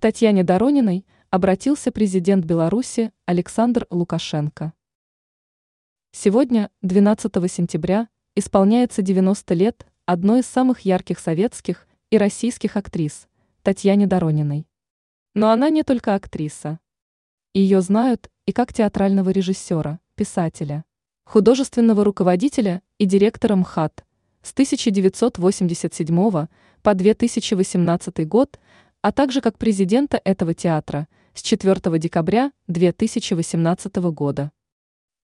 К Татьяне Дорониной обратился президент Беларуси Александр Лукашенко. Сегодня, 12 сентября, исполняется 90 лет одной из самых ярких советских и российских актрис Татьяне Дорониной. Но она не только актриса. Ее знают и как театрального режиссера, писателя, художественного руководителя и директора МХАТ с 1987 по 2018 год, а также как президента этого театра с 4 декабря 2018 года.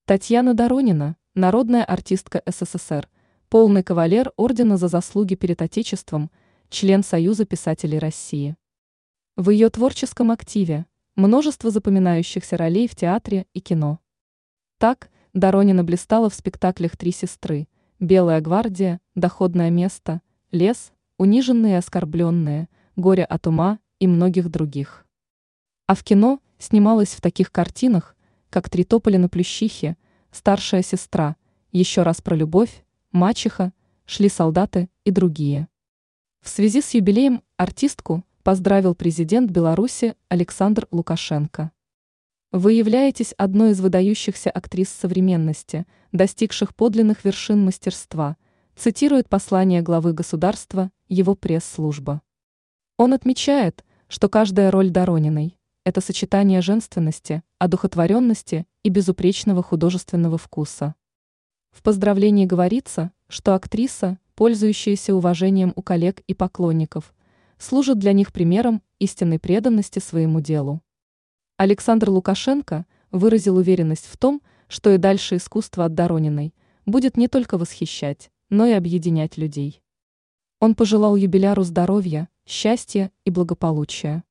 Татьяна Доронина, народная артистка СССР, полный кавалер Ордена за заслуги перед Отечеством, член Союза писателей России. В ее творческом активе множество запоминающихся ролей в театре и кино. Так, Доронина блистала в спектаклях «Три сестры», «Белая гвардия», «Доходное место», «Лес», «Униженные и оскорбленные», «Горе от ума» и многих других. А в кино снималась в таких картинах, как «Три тополя на плющихе», «Старшая сестра», «Еще раз про любовь», «Мачеха», «Шли солдаты» и другие. В связи с юбилеем артистку поздравил президент Беларуси Александр Лукашенко. Вы являетесь одной из выдающихся актрис современности, достигших подлинных вершин мастерства, цитирует послание главы государства его пресс-служба. Он отмечает, что каждая роль Дорониной – это сочетание женственности, одухотворенности и безупречного художественного вкуса. В поздравлении говорится, что актриса, пользующаяся уважением у коллег и поклонников, служит для них примером истинной преданности своему делу. Александр Лукашенко выразил уверенность в том, что и дальше искусство от Дорониной будет не только восхищать, но и объединять людей. Он пожелал юбиляру здоровья, счастья и благополучия.